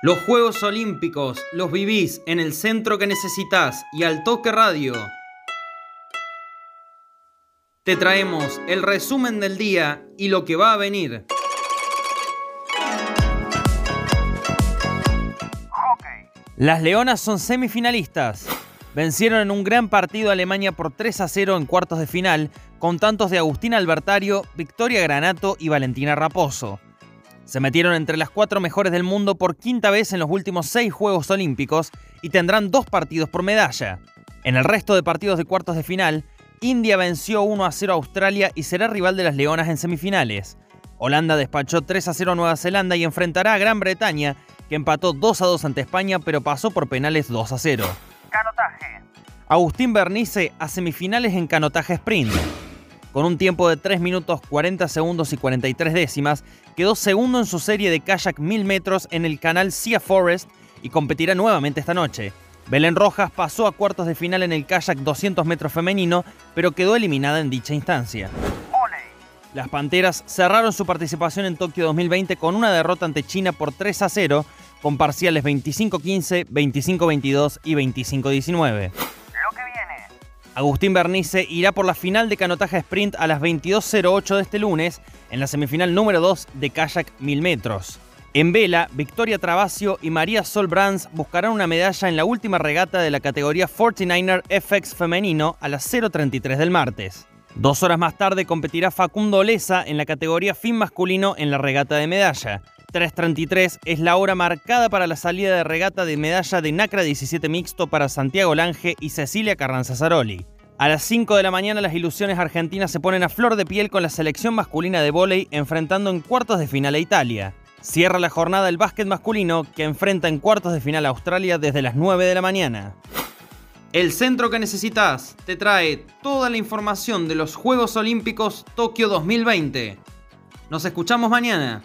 Los Juegos Olímpicos los vivís en el centro que necesitas y al toque radio. Te traemos el resumen del día y lo que va a venir. Las Leonas son semifinalistas. Vencieron en un gran partido a Alemania por 3 a 0 en cuartos de final, con tantos de Agustín Albertario, Victoria Granato y Valentina Raposo. Se metieron entre las cuatro mejores del mundo por quinta vez en los últimos seis Juegos Olímpicos y tendrán dos partidos por medalla. En el resto de partidos de cuartos de final, India venció 1 a 0 a Australia y será rival de las Leonas en semifinales. Holanda despachó 3 a 0 a Nueva Zelanda y enfrentará a Gran Bretaña, que empató 2 a 2 ante España pero pasó por penales 2 a 0. Canotaje. Agustín Bernice a semifinales en canotaje sprint. Con un tiempo de 3 minutos 40 segundos y 43 décimas, quedó segundo en su serie de kayak 1000 metros en el canal Sea Forest y competirá nuevamente esta noche. Belén Rojas pasó a cuartos de final en el kayak 200 metros femenino, pero quedó eliminada en dicha instancia. Las Panteras cerraron su participación en Tokio 2020 con una derrota ante China por 3 a 0, con parciales 25-15, 25-22 y 25-19. Agustín Bernice irá por la final de canotaje sprint a las 22.08 de este lunes en la semifinal número 2 de kayak 1000 metros. En vela, Victoria Travasio y María Sol Brands buscarán una medalla en la última regata de la categoría 49er FX femenino a las 0.33 del martes. Dos horas más tarde competirá Facundo Olesa en la categoría fin masculino en la regata de medalla. 3.33 es la hora marcada para la salida de regata de medalla de Nacra 17 mixto para Santiago Lange y Cecilia Carranza Zaroli. A las 5 de la mañana las ilusiones argentinas se ponen a flor de piel con la selección masculina de vóley enfrentando en cuartos de final a Italia. Cierra la jornada el básquet masculino que enfrenta en cuartos de final a Australia desde las 9 de la mañana. El centro que necesitas te trae toda la información de los Juegos Olímpicos Tokio 2020. Nos escuchamos mañana.